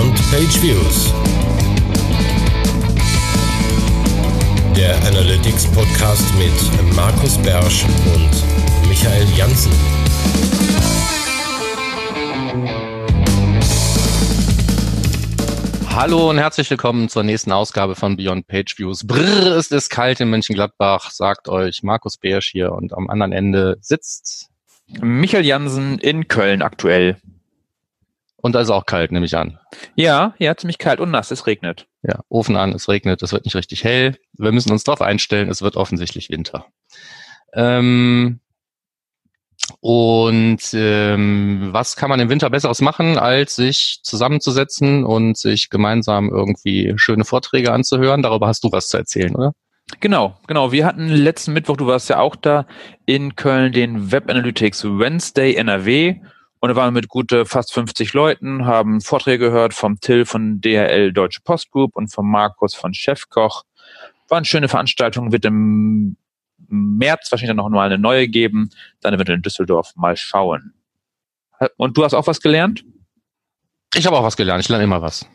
Beyond Page Views. Der Analytics Podcast mit Markus Bersch und Michael Janssen. Hallo und herzlich willkommen zur nächsten Ausgabe von Beyond Page Views. Brrr, es ist kalt in Mönchengladbach, sagt euch Markus Bersch hier und am anderen Ende sitzt Michael Jansen in Köln aktuell. Und da ist auch kalt, nehme ich an. Ja, ja, ziemlich kalt und nass, es regnet. Ja, Ofen an, es regnet, es wird nicht richtig hell. Wir müssen uns darauf einstellen, es wird offensichtlich Winter. Ähm, und ähm, was kann man im Winter Besseres machen, als sich zusammenzusetzen und sich gemeinsam irgendwie schöne Vorträge anzuhören? Darüber hast du was zu erzählen, oder? Genau, genau. Wir hatten letzten Mittwoch, du warst ja auch da, in Köln den Web Analytics Wednesday NRW. Und da waren wir mit gute fast 50 Leuten, haben Vorträge gehört vom Till von DHL Deutsche Post Group und vom Markus von Chefkoch. War eine schöne Veranstaltung, wird im März wahrscheinlich dann noch mal eine neue geben. Dann eventuell in Düsseldorf mal schauen. Und du hast auch was gelernt? Ich habe auch was gelernt. Ich lerne immer was.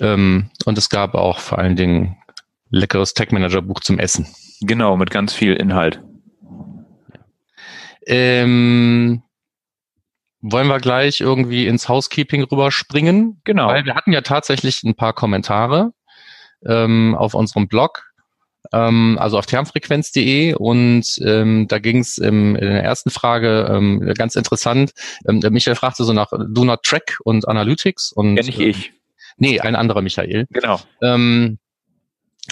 Ähm, und es gab auch vor allen Dingen leckeres Tech Manager Buch zum Essen. Genau, mit ganz viel Inhalt. Ähm, wollen wir gleich irgendwie ins Housekeeping rüberspringen? Genau. Weil wir hatten ja tatsächlich ein paar Kommentare ähm, auf unserem Blog, ähm, also auf termfrequenz.de und ähm, da ging es in der ersten Frage ähm, ganz interessant. Ähm, der Michael fragte so nach Do Not Track und Analytics und ja, nicht ich. Nee, ein anderer Michael. Genau. Ähm,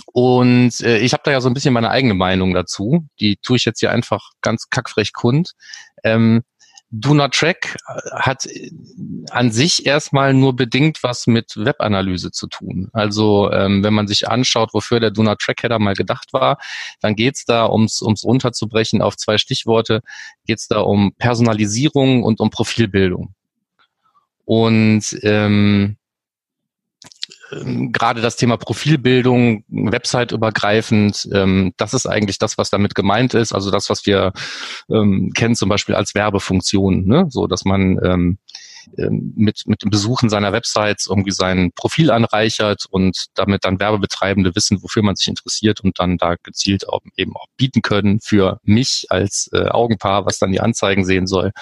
und äh, ich habe da ja so ein bisschen meine eigene Meinung dazu. Die tue ich jetzt hier einfach ganz kackfrech kund. Ähm, Do Track hat an sich erstmal nur bedingt was mit Webanalyse zu tun. Also ähm, wenn man sich anschaut, wofür der Do Not Track Header mal gedacht war, dann geht's da, ums ums runterzubrechen auf zwei Stichworte, geht's da um Personalisierung und um Profilbildung. Und ähm, ähm, gerade das Thema Profilbildung, website-übergreifend, ähm, das ist eigentlich das, was damit gemeint ist. Also das, was wir ähm, kennen zum Beispiel als Werbefunktion, ne? so dass man ähm, mit, mit dem Besuchen seiner Websites irgendwie sein Profil anreichert und damit dann Werbebetreibende wissen, wofür man sich interessiert und dann da gezielt auch, eben auch bieten können für mich als äh, Augenpaar, was dann die Anzeigen sehen soll.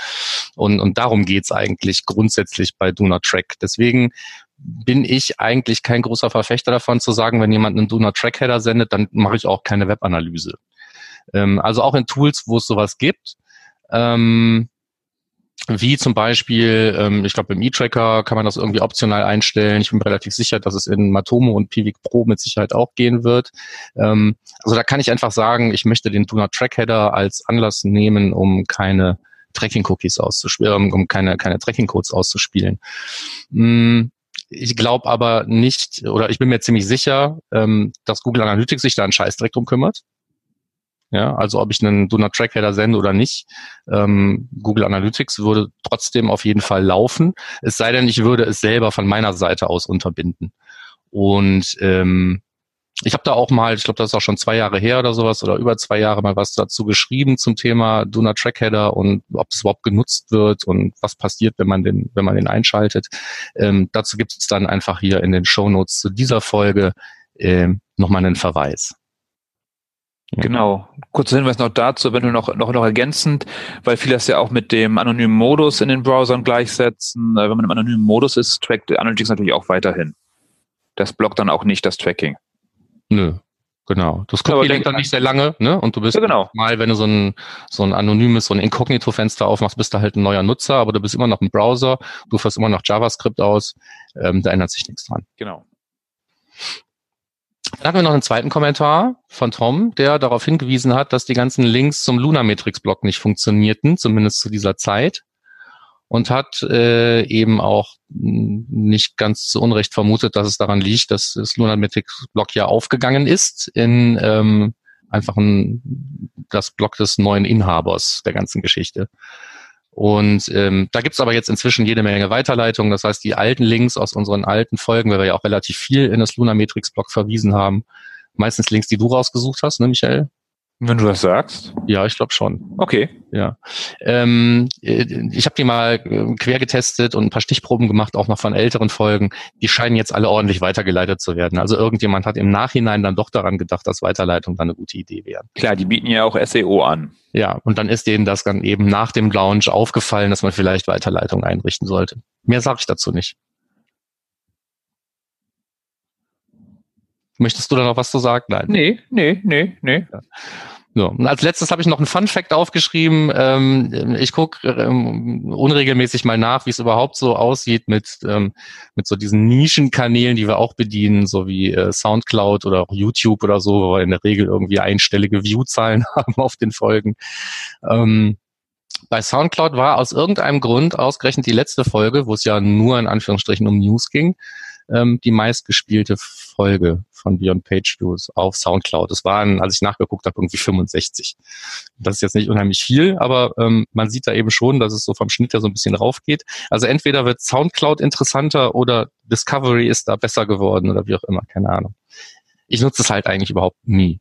Und, und darum geht's eigentlich grundsätzlich bei Do Not Track. Deswegen bin ich eigentlich kein großer Verfechter davon zu sagen, wenn jemand einen Do Not Track Header sendet, dann mache ich auch keine Webanalyse. Ähm, also auch in Tools, wo es sowas gibt, ähm, wie zum Beispiel, ähm, ich glaube, im E-Tracker kann man das irgendwie optional einstellen. Ich bin relativ sicher, dass es in Matomo und Pivik Pro mit Sicherheit auch gehen wird. Ähm, also da kann ich einfach sagen, ich möchte den Do Not Track Header als Anlass nehmen, um keine Tracking-Cookies auszuspielen, um keine, keine Tracking-Codes auszuspielen. Mm, ich glaube aber nicht, oder ich bin mir ziemlich sicher, ähm, dass Google Analytics sich da einen Scheißdreck drum kümmert. Ja, also ob ich einen Do Not Track Header sende oder nicht, ähm, Google Analytics würde trotzdem auf jeden Fall laufen. Es sei denn, ich würde es selber von meiner Seite aus unterbinden. Und ähm, ich habe da auch mal, ich glaube, das ist auch schon zwei Jahre her oder sowas oder über zwei Jahre mal was dazu geschrieben zum Thema Do Not Track Header und ob es überhaupt genutzt wird und was passiert, wenn man den, wenn man den einschaltet. Ähm, dazu gibt es dann einfach hier in den Show Notes zu dieser Folge ähm, nochmal einen Verweis. Genau. Kurzer Hinweis noch dazu, wenn du noch, noch, noch ergänzend, weil viele das ja auch mit dem anonymen Modus in den Browsern gleichsetzen. Äh, wenn man im anonymen Modus ist, trackt Analytics natürlich auch weiterhin. Das blockt dann auch nicht das Tracking. Nö. Genau. Das Cookie denkt dann nicht sehr lange, ne? Und du bist ja, genau. mal, wenn du so ein, so ein anonymes, so ein Inkognito-Fenster aufmachst, bist du halt ein neuer Nutzer, aber du bist immer noch im Browser, du führst immer noch JavaScript aus, ähm, da ändert sich nichts dran. Genau. Dann hatten wir noch einen zweiten Kommentar von Tom, der darauf hingewiesen hat, dass die ganzen Links zum Lunametrix-Blog nicht funktionierten, zumindest zu dieser Zeit und hat äh, eben auch nicht ganz zu Unrecht vermutet, dass es daran liegt, dass das Lunametrics-Block ja aufgegangen ist in ähm, einfach ein, das Block des neuen Inhabers der ganzen Geschichte. Und ähm, da gibt's aber jetzt inzwischen jede Menge Weiterleitungen. Das heißt, die alten Links aus unseren alten Folgen, weil wir ja auch relativ viel in das Lunametrix-Blog verwiesen haben, meistens Links, die du rausgesucht hast, ne, Michael? Wenn du das sagst. Ja, ich glaube schon. Okay. Ja. Ähm, äh, ich habe die mal äh, quer getestet und ein paar Stichproben gemacht, auch noch von älteren Folgen. Die scheinen jetzt alle ordentlich weitergeleitet zu werden. Also irgendjemand hat im Nachhinein dann doch daran gedacht, dass Weiterleitung dann eine gute Idee wäre. Klar, die bieten ja auch SEO an. Ja, und dann ist denen das dann eben nach dem Launch aufgefallen, dass man vielleicht Weiterleitung einrichten sollte. Mehr sage ich dazu nicht. Möchtest du da noch was zu sagen? Nein. Nee, nee, nee, nee. Ja. So. Und als letztes habe ich noch einen Fun Fact aufgeschrieben. Ähm, ich gucke ähm, unregelmäßig mal nach, wie es überhaupt so aussieht mit, ähm, mit so diesen Nischenkanälen, die wir auch bedienen, so wie äh, Soundcloud oder auch YouTube oder so, wo wir in der Regel irgendwie einstellige Viewzahlen haben auf den Folgen. Ähm, bei Soundcloud war aus irgendeinem Grund ausgerechnet die letzte Folge, wo es ja nur in Anführungsstrichen um News ging, ähm, die meistgespielte Folge von Beyond Page Views auf Soundcloud. Das waren, als ich nachgeguckt habe, irgendwie 65. Das ist jetzt nicht unheimlich viel, aber ähm, man sieht da eben schon, dass es so vom Schnitt her so ein bisschen raufgeht. Also entweder wird Soundcloud interessanter oder Discovery ist da besser geworden oder wie auch immer, keine Ahnung. Ich nutze es halt eigentlich überhaupt nie.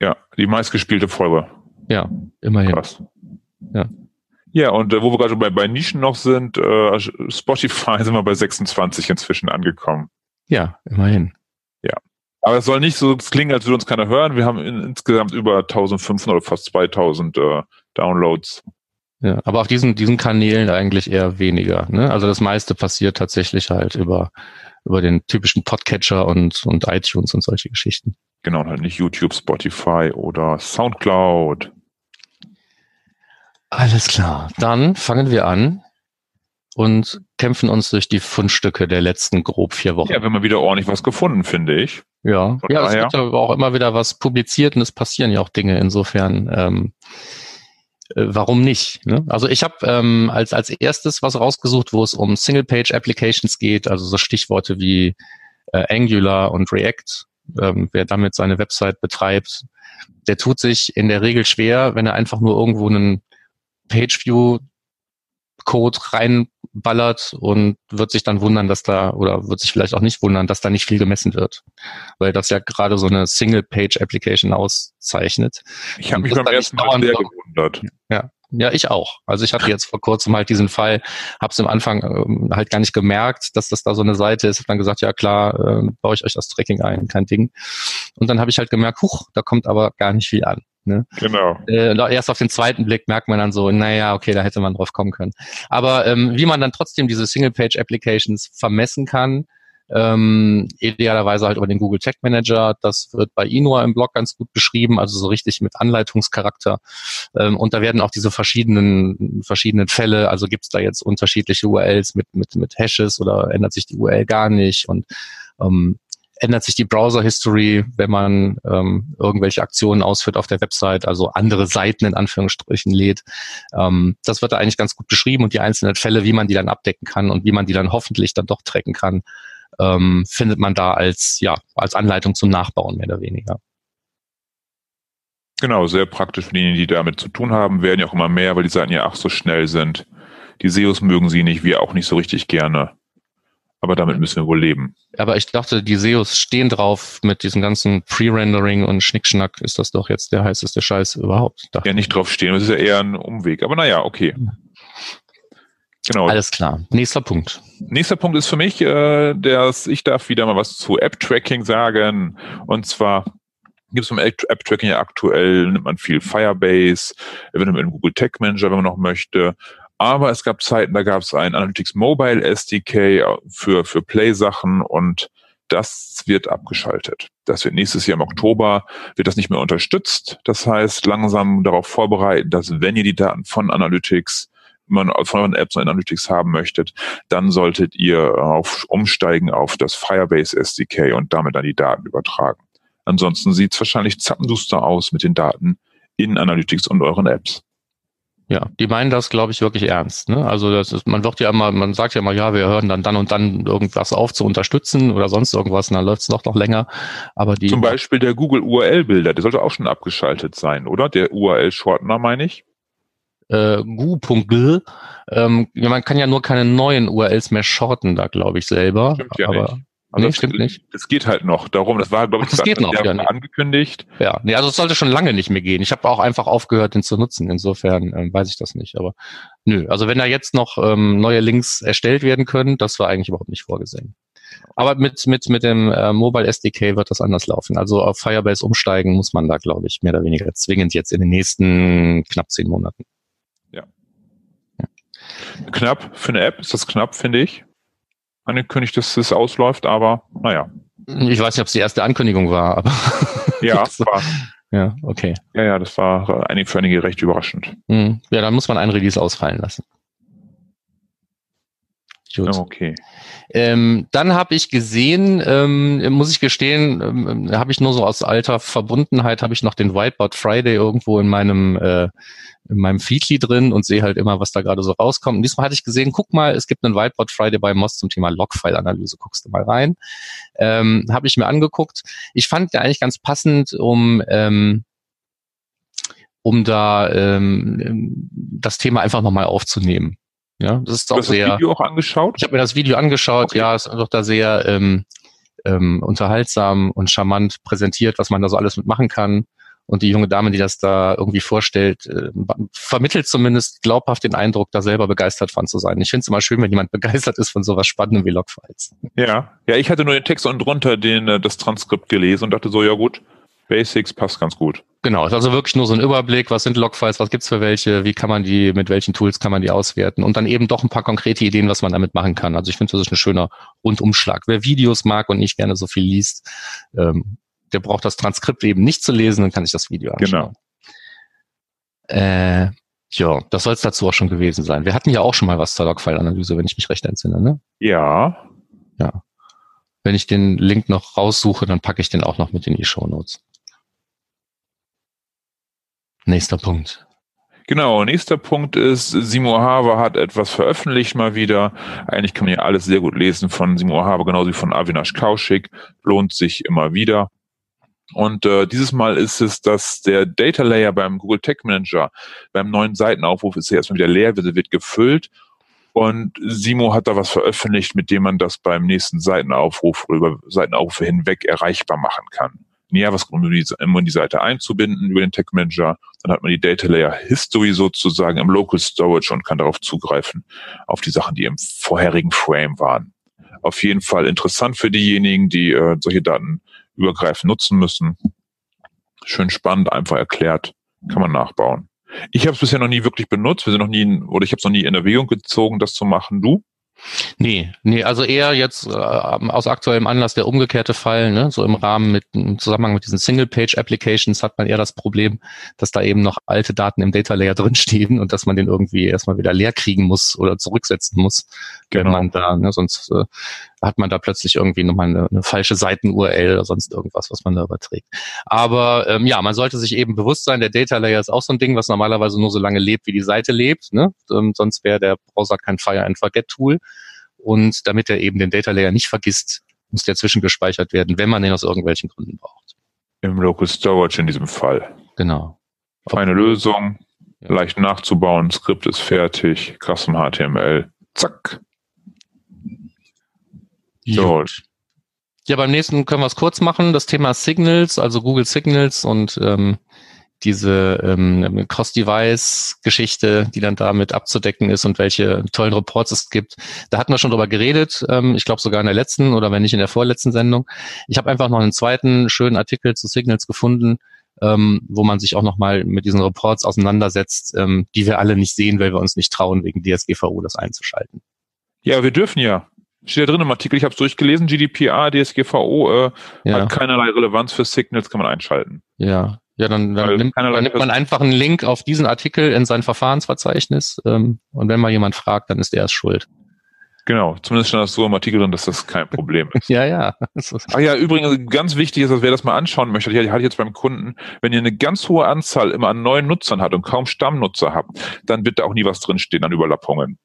Ja, die meistgespielte Folge. Ja, immerhin. Krass. Ja. Ja, und äh, wo wir gerade bei, bei Nischen noch sind, äh, Spotify sind wir bei 26 inzwischen angekommen. Ja, immerhin. Ja. Aber es soll nicht so klingen, als würde uns keiner hören. Wir haben in, insgesamt über 1500 oder fast 2000 äh, Downloads. Ja, aber auf diesen, diesen Kanälen eigentlich eher weniger. Ne? Also das meiste passiert tatsächlich halt über, über den typischen Podcatcher und, und iTunes und solche Geschichten. Genau, halt nicht YouTube, Spotify oder Soundcloud. Alles klar. Dann fangen wir an und kämpfen uns durch die Fundstücke der letzten grob vier Wochen. Ja, wir haben wieder ordentlich was gefunden, finde ich. Ja, Von ja, es wird aber auch immer wieder was publiziert und es passieren ja auch Dinge. Insofern, ähm, äh, warum nicht? Ne? Also ich habe ähm, als als erstes was rausgesucht, wo es um Single-Page-Applications geht, also so Stichworte wie äh, Angular und React. Ähm, wer damit seine Website betreibt, der tut sich in der Regel schwer, wenn er einfach nur irgendwo einen Pageview Code reinballert und wird sich dann wundern, dass da, oder wird sich vielleicht auch nicht wundern, dass da nicht viel gemessen wird. Weil das ja gerade so eine Single-Page-Application auszeichnet. Ich habe mich beim ersten Mal sehr gewundert. Ja. Ja, ich auch. Also ich hatte jetzt vor kurzem halt diesen Fall, habe es am Anfang ähm, halt gar nicht gemerkt, dass das da so eine Seite ist. Hab dann gesagt, ja klar, äh, baue ich euch das Tracking ein, kein Ding. Und dann habe ich halt gemerkt, huch, da kommt aber gar nicht viel an. Ne? Genau. Äh, erst auf den zweiten Blick merkt man dann so, naja, okay, da hätte man drauf kommen können. Aber ähm, wie man dann trotzdem diese Single-Page-Applications vermessen kann, ähm, idealerweise halt über den Google Tag Manager. Das wird bei Inua im Blog ganz gut beschrieben, also so richtig mit Anleitungscharakter. Ähm, und da werden auch diese verschiedenen verschiedenen Fälle, also gibt es da jetzt unterschiedliche URLs mit mit mit Hashes oder ändert sich die URL gar nicht und ähm, ändert sich die Browser-History, wenn man ähm, irgendwelche Aktionen ausführt auf der Website, also andere Seiten in Anführungsstrichen lädt. Ähm, das wird da eigentlich ganz gut beschrieben und die einzelnen Fälle, wie man die dann abdecken kann und wie man die dann hoffentlich dann doch tracken kann, ähm, findet man da als, ja, als Anleitung zum Nachbauen mehr oder weniger. Genau, sehr praktisch für diejenigen, die damit zu tun haben, werden ja auch immer mehr, weil die Seiten ja auch so schnell sind. Die SEOs mögen sie nicht, wir auch nicht so richtig gerne. Aber damit müssen wir wohl leben. Aber ich dachte, die SEOs stehen drauf mit diesem ganzen Pre-Rendering und Schnickschnack. Ist das doch jetzt der heißeste Scheiß überhaupt? Dachte. Ja, nicht drauf stehen. Das ist ja eher ein Umweg. Aber naja, okay. Genau. Alles klar. Nächster Punkt. Nächster Punkt ist für mich, äh, dass ich darf wieder mal was zu App-Tracking sagen. Und zwar gibt es beim App-Tracking ja aktuell, nimmt man viel Firebase, eventuell einen Google Tag Manager, wenn man noch möchte. Aber es gab Zeiten, da gab es ein Analytics Mobile SDK für, für Play-Sachen und das wird abgeschaltet. Das wird nächstes Jahr im Oktober, wird das nicht mehr unterstützt. Das heißt, langsam darauf vorbereiten, dass wenn ihr die Daten von Analytics man von euren Apps und Analytics haben möchtet, dann solltet ihr auf, umsteigen auf das Firebase SDK und damit dann die Daten übertragen. Ansonsten sieht es wahrscheinlich zappenduster aus mit den Daten in Analytics und euren Apps. Ja, die meinen das, glaube ich, wirklich ernst. Ne? Also das ist, man wird ja immer, man sagt ja immer, ja, wir hören dann dann und dann irgendwas auf zu unterstützen oder sonst irgendwas, und dann läuft es noch noch länger. Aber die zum Beispiel der Google URL-Bilder, der sollte auch schon abgeschaltet sein, oder? Der URL-Shortener, meine ich. Äh, gu.gl. Ähm, man kann ja nur keine neuen URLs mehr shorten, da glaube ich selber. Stimmt ja aber, nicht. Also Nee, das, stimmt nicht. Das geht halt noch darum. Das war, glaube ich, das geht noch, ja, nee. angekündigt. Ja, nee, also es sollte schon lange nicht mehr gehen. Ich habe auch einfach aufgehört, den zu nutzen. Insofern ähm, weiß ich das nicht. Aber nö, also wenn da jetzt noch ähm, neue Links erstellt werden können, das war eigentlich überhaupt nicht vorgesehen. Aber mit mit mit dem äh, Mobile SDK wird das anders laufen. Also auf Firebase umsteigen muss man da, glaube ich, mehr oder weniger zwingend jetzt in den nächsten knapp zehn Monaten. Knapp für eine App ist das knapp, finde ich. Angekündigt, dass es ausläuft, aber naja. Ich weiß nicht, ob es die erste Ankündigung war, aber Ja, war, ja, okay. ja, ja, das war einig- für einige recht überraschend. Hm. Ja, dann muss man ein Release ausfallen lassen. Gut. Okay. Ähm, dann habe ich gesehen, ähm, muss ich gestehen, ähm, habe ich nur so aus alter Verbundenheit, habe ich noch den Whiteboard Friday irgendwo in meinem äh, in meinem Feedly drin und sehe halt immer, was da gerade so rauskommt. Und diesmal hatte ich gesehen, guck mal, es gibt einen Whiteboard Friday bei Moss zum Thema Logfile-Analyse. Guckst du mal rein. Ähm, habe ich mir angeguckt. Ich fand der eigentlich ganz passend, um ähm, um da ähm, das Thema einfach nochmal aufzunehmen. Ja, das ist Du auch hast das sehr. Video auch angeschaut? Ich habe mir das Video angeschaut, Okay. ja, es ist doch da sehr ähm, ähm, unterhaltsam und charmant präsentiert, was man da so alles mitmachen kann. Und die junge Dame, die das da irgendwie vorstellt, äh, vermittelt zumindest glaubhaft den Eindruck, da selber begeistert von zu sein. Ich finde es immer schön, wenn jemand begeistert ist von sowas Spannendem wie Logfiles. Ja. Ja, ich hatte nur den Text und drunter den, äh, das Transkript gelesen und dachte so, ja gut, Basics passt ganz gut. Genau, ist also wirklich nur so ein Überblick, was sind Logfiles, was gibt's für welche, wie kann man die, mit welchen Tools kann man die auswerten und dann eben doch ein paar konkrete Ideen, was man damit machen kann. Also ich finde, das ist ein schöner Rundumschlag. Wer Videos mag und nicht gerne so viel liest, ähm, der braucht das Transkript eben nicht zu lesen und kann sich das Video anschauen. Genau. Äh, ja, das soll es dazu auch schon gewesen sein. Wir hatten ja auch schon mal was zur Logfile-Analyse, wenn ich mich recht entsinne. Ne? Ja. Wenn ich den Link noch raussuche, dann packe ich den auch noch mit in die Show Notes. Nächster Punkt. Genau, nächster Punkt ist, Simo Haber hat etwas veröffentlicht mal wieder. Eigentlich kann man ja alles sehr gut lesen von Simo Haber, genauso wie von Avinash Kaushik. Lohnt sich immer wieder. Und äh, dieses Mal ist es, dass der Data Layer beim Google Tech Manager beim neuen Seitenaufruf ist ja erstmal wieder leer, wird, gefüllt. Und Simo hat da was veröffentlicht, mit dem man das beim nächsten Seitenaufruf über Seitenaufrufe hinweg erreichbar machen kann. Näher was um die, um die Seite einzubinden über den Tech Manager. Dann hat man die Data Layer History sozusagen im Local Storage und kann darauf zugreifen, auf die Sachen, die im vorherigen Frame waren. Auf jeden Fall interessant für diejenigen, die äh, solche Daten übergreifend nutzen müssen. Schön spannend, einfach erklärt, kann man nachbauen. Ich habe es bisher noch nie wirklich benutzt. Wir sind noch nie, oder ich habe es noch nie in Erwägung gezogen, das zu machen. Du? Nee, nee, also eher jetzt äh, aus aktuellem Anlass der umgekehrte Fall, ne? so im Rahmen mit im Zusammenhang mit diesen Single-Page-Applications hat man eher das Problem, dass da eben noch alte Daten im Data Layer drinstehen und dass man den irgendwie erstmal wieder leer kriegen muss oder zurücksetzen muss, wenn Genau. man da, ne, sonst äh, hat man da plötzlich irgendwie nochmal eine, eine falsche Seiten-URL oder sonst irgendwas, was man da überträgt. Aber ähm, ja, man sollte sich eben bewusst sein, der Data Layer ist auch so ein Ding, was normalerweise nur so lange lebt, wie die Seite lebt. Ne? Ähm, sonst wäre der Browser kein Fire-and-Forget-Tool. Und damit er eben den Data Layer nicht vergisst, muss der zwischengespeichert werden, wenn man den aus irgendwelchen Gründen braucht. Im Local Storage in diesem Fall. Genau. Feine Lösung, Ja. leicht nachzubauen, Skript ist fertig, custom HTML, zack. So. Ja, beim nächsten können wir es kurz machen. Das Thema Signals, also Google Signals und ähm, diese ähm, Cross-Device-Geschichte, die dann damit abzudecken ist und welche tollen Reports es gibt. Da hatten wir schon drüber geredet, ähm, ich glaube sogar in der letzten oder wenn nicht in der vorletzten Sendung. Ich habe einfach noch einen zweiten schönen Artikel zu Signals gefunden, ähm, wo man sich auch nochmal mit diesen Reports auseinandersetzt, ähm, die wir alle nicht sehen, weil wir uns nicht trauen, wegen DSGVO das einzuschalten. ja, wir dürfen ja. Steht ja drin im Artikel, ich habe es durchgelesen, GDPR, DSGVO äh, Ja, hat keinerlei Relevanz für Signals, kann man einschalten. ja. Ja, dann, dann, nimmt, dann nimmt man einfach einen Link auf diesen Artikel in sein Verfahrensverzeichnis ähm, und wenn mal jemand fragt, dann ist er es schuld. Genau, zumindest stand das so im Artikel drin, dass das kein Problem ist. Ja, ja. Ach ja, übrigens, ganz wichtig ist, dass wer das mal anschauen möchte, ich hatte jetzt beim Kunden, wenn ihr eine ganz hohe Anzahl immer an neuen Nutzern habt und kaum Stammnutzer habt, dann wird da auch nie was drinstehen an Überlappungen.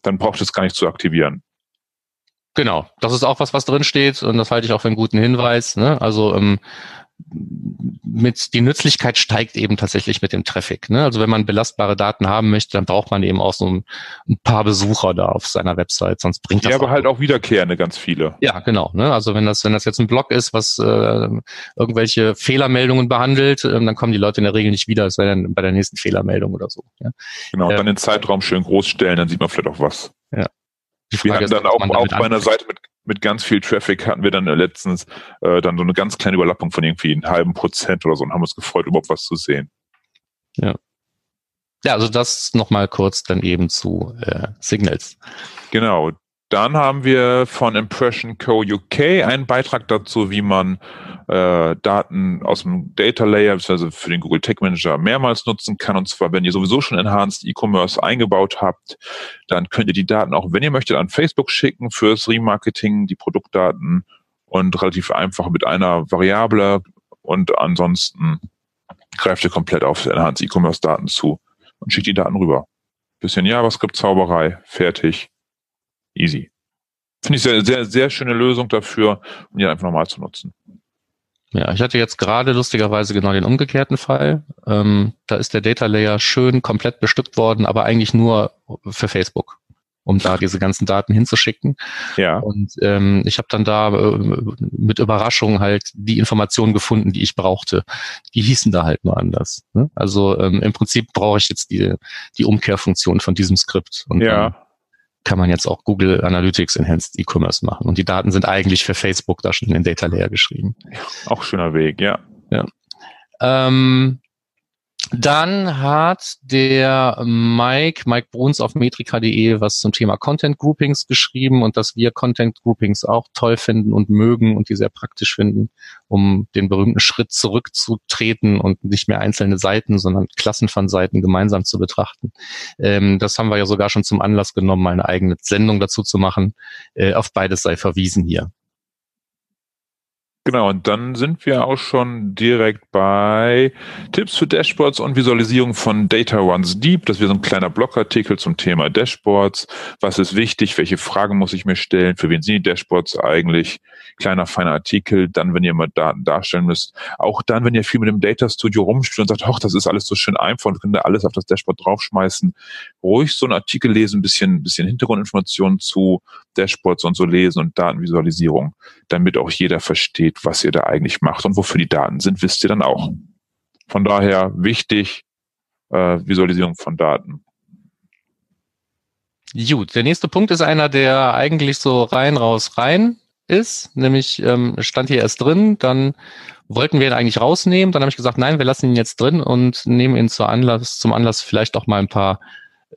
Dann braucht es gar nicht zu aktivieren. Genau, das ist auch was, was drin steht und das halte ich auch für einen guten Hinweis. Ne? Also ähm, mit die Nützlichkeit steigt eben tatsächlich mit dem Traffic. Ne? Also wenn man belastbare Daten haben möchte, dann braucht man eben auch so ein, ein paar Besucher da auf seiner Website, sonst bringt das. Ja, aber halt auch wiederkehrende ganz viele. Ja, genau. Ne? Also wenn das wenn das jetzt ein Blog ist, was äh, irgendwelche Fehlermeldungen behandelt, äh, dann kommen die Leute in der Regel nicht wieder, es sei denn bei der nächsten Fehlermeldung oder so. Ja? Genau. Und dann den Zeitraum schön groß stellen, dann sieht man vielleicht auch was. Ja. Wir hatten dann auch, auch bei einer Seite mit mit ganz viel Traffic hatten wir dann letztens äh, dann so eine ganz kleine Überlappung von irgendwie einen halben Prozent oder so und haben uns gefreut, überhaupt was zu sehen. Ja. Ja, also das nochmal kurz dann eben zu äh, Signals. Genau. Dann haben wir von Impression Co. UK einen Beitrag dazu, wie man äh, Daten aus dem Data Layer, beziehungsweise für den Google Tech Manager mehrmals nutzen kann. Und zwar, wenn ihr sowieso schon Enhanced E-Commerce eingebaut habt, dann könnt ihr die Daten auch, wenn ihr möchtet, an Facebook schicken fürs Remarketing, die Produktdaten und relativ einfach mit einer Variable und ansonsten greift ihr komplett auf Enhanced E-Commerce Daten zu und schickt die Daten rüber. Bisschen JavaScript-Zauberei, fertig easy. Finde ich sehr, sehr, sehr schöne Lösung dafür, um die einfach nochmal zu nutzen. Ja, ich hatte jetzt gerade lustigerweise genau den umgekehrten Fall. Ähm, da ist der Data Layer schön komplett bestückt worden, aber eigentlich nur für Facebook, um da diese ganzen Daten hinzuschicken. Ja. Und ähm, ich habe dann da äh, mit Überraschung halt die Informationen gefunden, die ich brauchte. Die hießen da halt nur anders. Ne? Also ähm, im Prinzip brauche ich jetzt die, die Umkehrfunktion von diesem Skript. Und ja kann man jetzt auch Google Analytics Enhanced E-Commerce machen. Und die Daten sind eigentlich für Facebook da schon in den Data Layer geschrieben. Auch schöner Weg, ja. Ja. Ähm, dann hat der Mike, Mike Bruns auf metrika.de was zum Thema Content Groupings geschrieben und dass wir Content Groupings auch toll finden und mögen und die sehr praktisch finden, um den berühmten Schritt zurückzutreten und nicht mehr einzelne Seiten, sondern Klassen von Seiten gemeinsam zu betrachten. Ähm, das haben wir ja sogar schon zum Anlass genommen, eine eigene Sendung dazu zu machen. Äh, auf beides sei verwiesen hier. Genau, und dann sind wir auch schon direkt bei Tipps für Dashboards und Visualisierung von Data Runs Deep. Das wäre so ein kleiner Blogartikel zum Thema Dashboards. Was ist wichtig? Welche Fragen muss ich mir stellen? Für wen sind die Dashboards eigentlich? Kleiner, feiner Artikel. Dann, wenn ihr mal Daten darstellen müsst. Auch dann, wenn ihr viel mit dem Data Studio rumspielt und sagt, ach, das ist alles so schön einfach und könnt ihr alles auf das Dashboard draufschmeißen. Ruhig so einen Artikel lesen, ein bisschen, bisschen Hintergrundinformationen zu Dashboards und so lesen und Datenvisualisierung, damit auch jeder versteht, was ihr da eigentlich macht und wofür die Daten sind, wisst ihr dann auch. Von daher wichtig, äh, Visualisierung von Daten. Gut, der nächste Punkt ist einer, der eigentlich so rein, raus, rein ist, nämlich ähm, stand hier erst drin, dann wollten wir ihn eigentlich rausnehmen, dann habe ich gesagt, nein, wir lassen ihn jetzt drin und nehmen ihn zur Anlass, zum Anlass vielleicht auch mal ein paar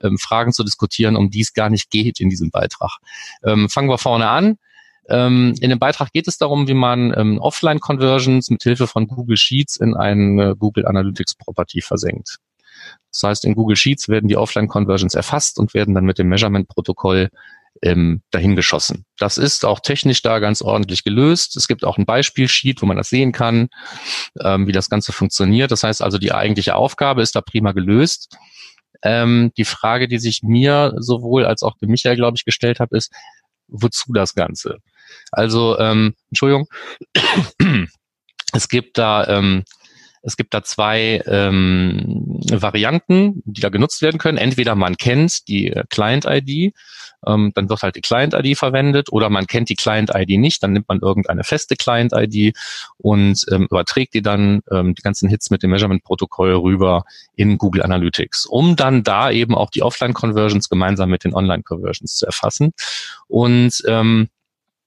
ähm, Fragen zu diskutieren, um die es gar nicht geht in diesem Beitrag. Ähm, fangen wir vorne an. Ähm, in dem Beitrag geht es darum, wie man ähm, Offline-Conversions mit Hilfe von Google Sheets in eine Google Analytics Property versenkt. Das heißt, in Google Sheets werden die Offline-Conversions erfasst und werden dann mit dem Measurement-Protokoll ähm, dahin. Das ist auch technisch da ganz ordentlich gelöst. Es gibt auch ein Beispielsheet, wo man das sehen kann, ähm, wie das Ganze funktioniert. Das heißt also, die eigentliche Aufgabe ist da prima gelöst. Ähm, die Frage, die sich mir sowohl als auch dem Michael, glaube ich, gestellt habe, ist, wozu das Ganze? Also, ähm, Entschuldigung, es gibt da ähm, es gibt da zwei ähm, Varianten, die da genutzt werden können. Entweder man kennt die äh, Client-ID, ähm, dann wird halt die Client-ID verwendet, oder man kennt die Client-ID nicht, dann nimmt man irgendeine feste Client-ID und ähm, überträgt die dann ähm, die ganzen Hits mit dem Measurement-Protokoll rüber in Google Analytics, um dann da eben auch die Offline-Conversions gemeinsam mit den Online-Conversions zu erfassen. Und ähm,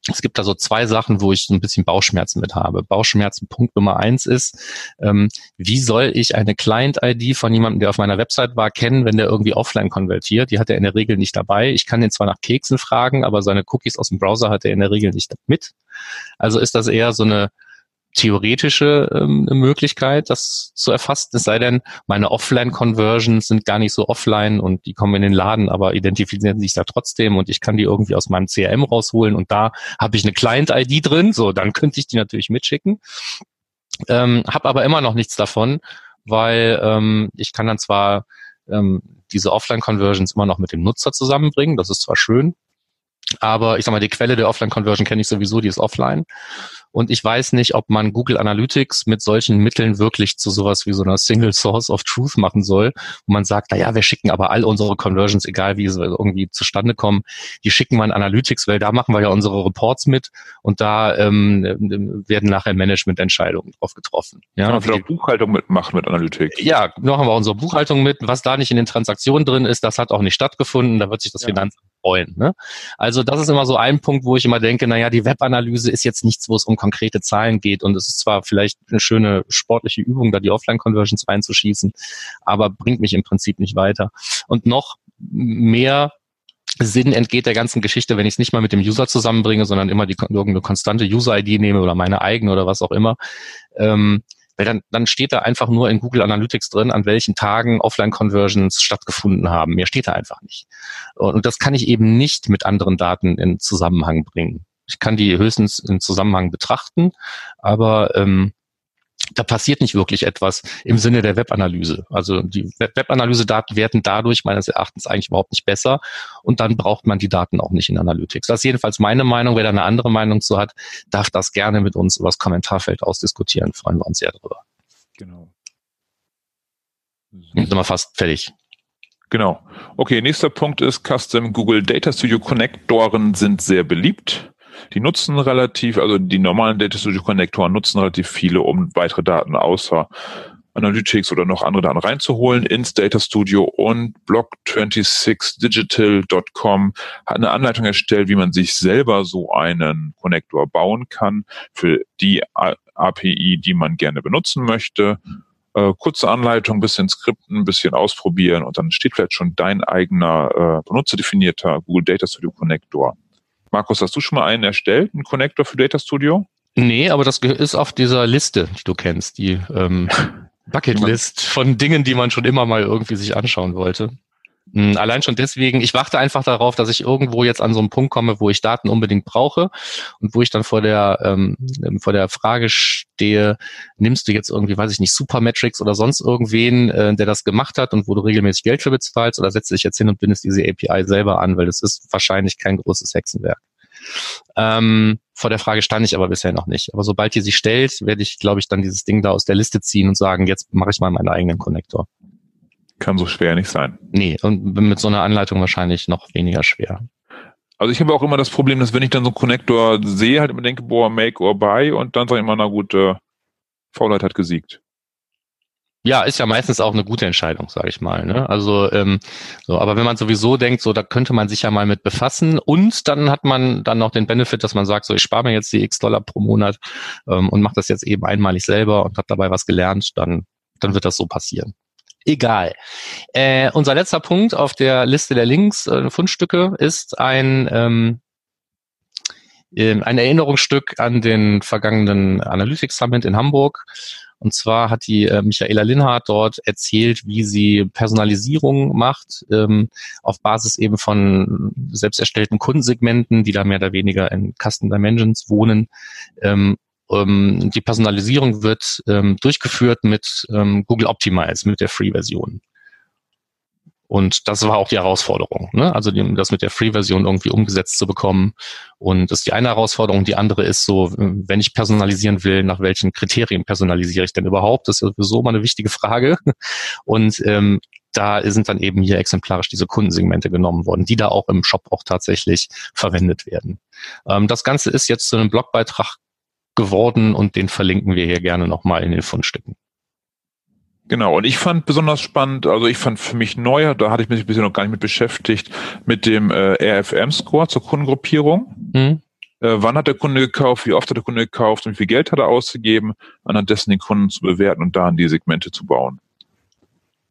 es gibt da so zwei Sachen, wo ich so ein bisschen Bauchschmerzen mit habe. Bauchschmerzen Punkt Nummer eins ist, ähm, wie soll ich eine Client-ID von jemandem, der auf meiner Website war, kennen, wenn der irgendwie offline konvertiert? Die hat er in der Regel nicht dabei. Ich kann den zwar nach Keksen fragen, aber seine Cookies aus dem Browser hat er in der Regel nicht mit. Also ist das eher so eine theoretische ähm, Möglichkeit, das zu erfassen. Es sei denn, meine Offline-Conversions sind gar nicht so offline und die kommen in den Laden, aber identifizieren sich da trotzdem und ich kann die irgendwie aus meinem CRM rausholen und da habe ich eine Client-ID drin, so, dann könnte ich die natürlich mitschicken. Ähm, habe aber immer noch nichts davon, weil ähm, ich kann dann zwar ähm, diese Offline-Conversions immer noch mit dem Nutzer zusammenbringen, das ist zwar schön, Aber ich sag mal, die Quelle der Offline-Conversion kenne ich sowieso, die ist offline. Und ich weiß nicht, ob man Google Analytics mit solchen Mitteln wirklich zu sowas wie so einer Single Source of Truth machen soll, wo man sagt, na ja, wir schicken aber all unsere Conversions, egal wie sie irgendwie zustande kommen, die schicken wir in Analytics, weil da machen wir ja unsere Reports mit und da ähm, werden nachher Managemententscheidungen drauf getroffen. Ja, vielleicht auch Buchhaltung mitmachen mit Analytics. Ja, machen wir unsere Buchhaltung mit. Was da nicht in den Transaktionen drin ist, das hat auch nicht stattgefunden. Da wird sich das ja. Finanzamt freuen. Ne? Also das ist immer so ein Punkt, wo ich immer denke, naja, die Webanalyse ist jetzt nichts, wo es um konkrete Zahlen geht und es ist zwar vielleicht eine schöne sportliche Übung, da die Offline-Conversions reinzuschießen, aber bringt mich im Prinzip nicht weiter. Und noch mehr Sinn entgeht der ganzen Geschichte, wenn ich es nicht mal mit dem User zusammenbringe, sondern immer die irgendeine konstante User-ID nehme oder meine eigene oder was auch immer. Ähm, weil dann, dann steht da einfach nur in Google Analytics drin, an welchen Tagen Offline-Conversions stattgefunden haben. Mehr steht da einfach nicht. Und das kann ich eben nicht mit anderen Daten in Zusammenhang bringen. Ich kann die höchstens in Zusammenhang betrachten, aber ähm, da passiert nicht wirklich etwas im Sinne der Webanalyse. Also die Webanalyse-Daten werden dadurch meines Erachtens eigentlich überhaupt nicht besser und dann braucht man die Daten auch nicht in Analytics. Das ist jedenfalls meine Meinung. Wer da eine andere Meinung zu hat, darf das gerne mit uns über das Kommentarfeld ausdiskutieren. Freuen wir uns sehr darüber. Genau. Sind wir fast fertig. Genau. Okay, nächster Punkt ist Custom Google Data Studio Connectoren sind sehr beliebt. Die nutzen relativ, also die normalen Data Studio Connectoren nutzen relativ viele, um weitere Daten außer Analytics oder noch andere Daten reinzuholen ins Data Studio und Block26digital.com hat eine Anleitung erstellt, wie man sich selber so einen Connector bauen kann für die API, die man gerne benutzen möchte. Äh, kurze Anleitung, bisschen Skripten, bisschen ausprobieren und dann steht vielleicht schon dein eigener äh, benutzerdefinierter Google Data Studio Connector. Markus, hast du schon mal einen erstellt, einen Connector für Data Studio? Nee, aber das ist auf dieser Liste, die du kennst, die ähm, Bucketlist von Dingen, die man schon immer mal irgendwie sich anschauen wollte. Hm, allein schon deswegen, ich warte einfach darauf, dass ich irgendwo jetzt an so einen Punkt komme, wo ich Daten unbedingt brauche und wo ich dann vor der, ähm, vor der Frage stehe, nimmst du jetzt irgendwie, weiß ich nicht, Supermetrics oder sonst irgendwen, äh, der das gemacht hat und wo du regelmäßig Geld für bezahlst oder setzt dich jetzt hin und bindest diese API selber an, weil das ist wahrscheinlich kein großes Hexenwerk. Ähm, vor der Frage stand ich aber bisher noch nicht. Aber sobald die sich stellt, werde ich, glaube ich, dann dieses Ding da aus der Liste ziehen und sagen, jetzt mache ich mal meinen eigenen Konnektor. Kann so schwer nicht sein. Nee, und mit so einer Anleitung wahrscheinlich noch weniger schwer. Also ich habe auch immer das Problem, dass wenn ich dann so einen Connector sehe, halt immer denke, boah, make or buy und dann sage ich immer, na gut, äh, Faulheit hat gesiegt. Ja, ist ja meistens auch eine gute Entscheidung, sage ich mal. Ne? Also, ähm, so, aber wenn man sowieso denkt, so, da könnte man sich ja mal mit befassen und dann hat man dann noch den Benefit, dass man sagt, so, ich spare mir jetzt die X Dollar pro Monat ähm, und mache das jetzt eben einmalig selber und habe dabei was gelernt, dann, dann wird das so passieren. Egal. Äh, unser letzter Punkt auf der Liste der Links, äh, Fundstücke, ist ein ähm, ähm ein Erinnerungsstück an den vergangenen Analytics Summit in Hamburg. Und zwar hat die äh, Michaela Linhardt dort erzählt, wie sie Personalisierung macht, ähm, auf Basis eben von selbst erstellten Kundensegmenten, die da mehr oder weniger in Custom Dimensions wohnen. Ähm, ähm, die Personalisierung wird ähm, durchgeführt mit ähm, Google Optimize, mit der Free-Version. Und das war auch die Herausforderung, ne? also die, das mit der Free-Version irgendwie umgesetzt zu bekommen. Und das ist die eine Herausforderung. Die andere ist so, wenn ich personalisieren will, nach welchen Kriterien personalisiere ich denn überhaupt? Das ist sowieso mal eine wichtige Frage. Und ähm, da sind dann eben hier exemplarisch diese Kundensegmente genommen worden, die da auch im Shop auch tatsächlich verwendet werden. Ähm, das Ganze ist jetzt zu einem Blogbeitrag geworden und den verlinken wir hier gerne nochmal in den Fundstücken. Genau, und ich fand besonders spannend, also ich fand für mich neu, da hatte ich mich bisher noch gar nicht mit beschäftigt, mit dem äh, RFM-Score zur Kundengruppierung. Mhm. Äh, wann hat der Kunde gekauft, wie oft hat der Kunde gekauft und wie viel Geld hat er ausgegeben, anhand dessen den Kunden zu bewerten und da die Segmente zu bauen.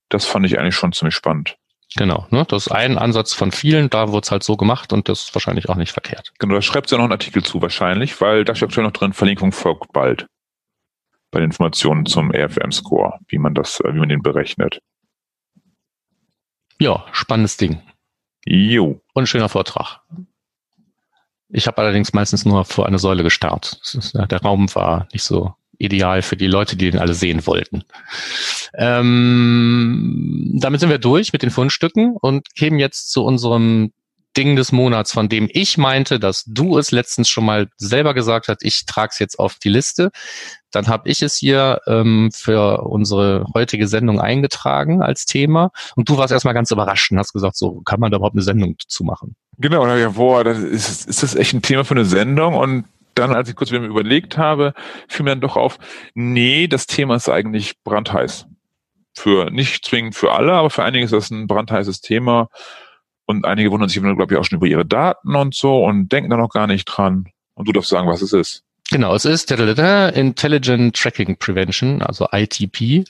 Das fand ich eigentlich schon ziemlich spannend. Genau, ne? das ist ein Ansatz von vielen, da wurde es halt so gemacht und das ist wahrscheinlich auch nicht verkehrt. Genau, da schreibt ja noch einen Artikel zu wahrscheinlich, weil da steht noch drin, Verlinkung folgt bald bei den Informationen zum RFM-Score, wie man das, äh, wie man den berechnet. Ja, spannendes Ding. Jo. Und schöner Vortrag. Ich habe allerdings meistens nur vor eine Säule gestarrt. Ist, der Raum war nicht so ideal für die Leute, die den alle sehen wollten. Ähm, damit sind wir durch mit den Fundstücken und kämen jetzt zu unserem Ding des Monats, von dem ich meinte, dass du es letztens schon mal selber gesagt hast, ich trage es jetzt auf die Liste. Dann habe ich es hier ähm, für unsere heutige Sendung eingetragen als Thema. Und du warst erstmal ganz überrascht und hast gesagt, so kann man da überhaupt eine Sendung zu machen. Genau, und ja, boah, das ist, ist das echt ein Thema für eine Sendung? Und dann, als ich kurz wieder überlegt habe, fiel mir dann doch auf, nee, das Thema ist eigentlich brandheiß. Für nicht zwingend für alle, aber für einige ist das ein brandheißes Thema. Und einige wundern sich, glaube ich, auch schon über ihre Daten und so und denken da noch gar nicht dran. Und du darfst sagen, was es ist. Genau, es ist Intelligent Tracking Prevention, also ITP.